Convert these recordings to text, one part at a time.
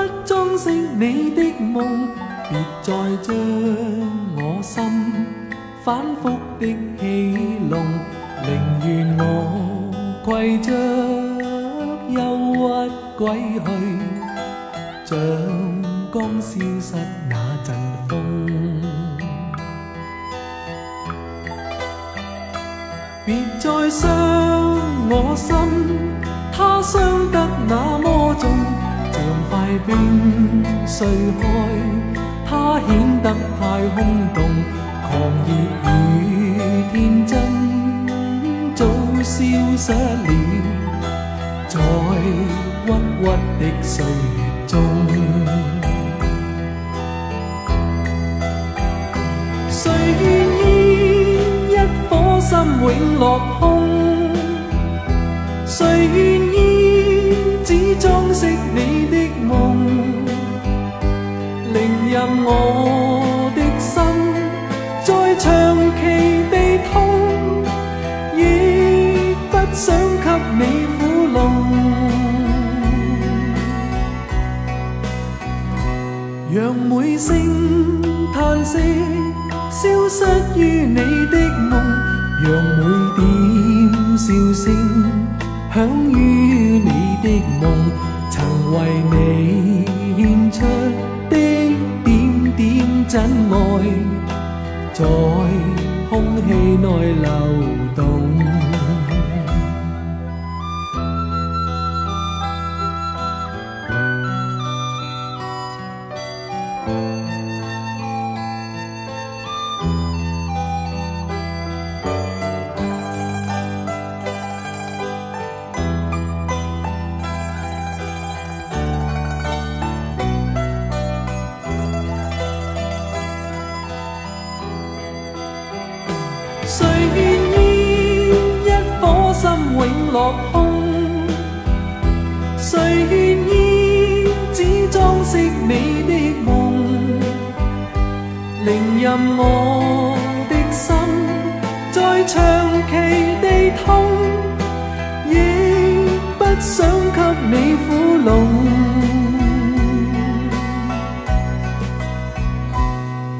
不装饰你的梦，别再将我心反复的戏弄，宁愿我携着忧郁归去，像刚消失那阵风。别再伤我心，它伤得那么重。像块冰碎开，它显得太空洞。狂热与天真早消失了，在郁郁的岁月中。谁愿意一颗心永落空？谁愿意？只装饰你的梦，宁任我的心在长期地痛，亦不想给你苦弄。让每声叹息消失于你的梦，让每点笑声。响于你的梦，曾为你献出的点点真爱，在空气内流动。惜你的梦，令任我的心，在长期地痛，亦不想给你苦弄。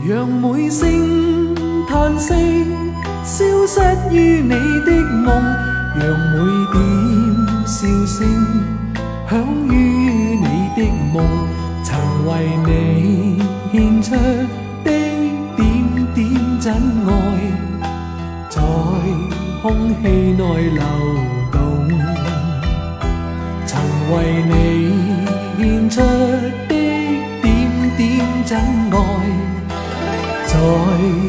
让每声叹息消失于你的。你献出的点点真爱，在空气内流动。曾为你献出的点点真爱，在。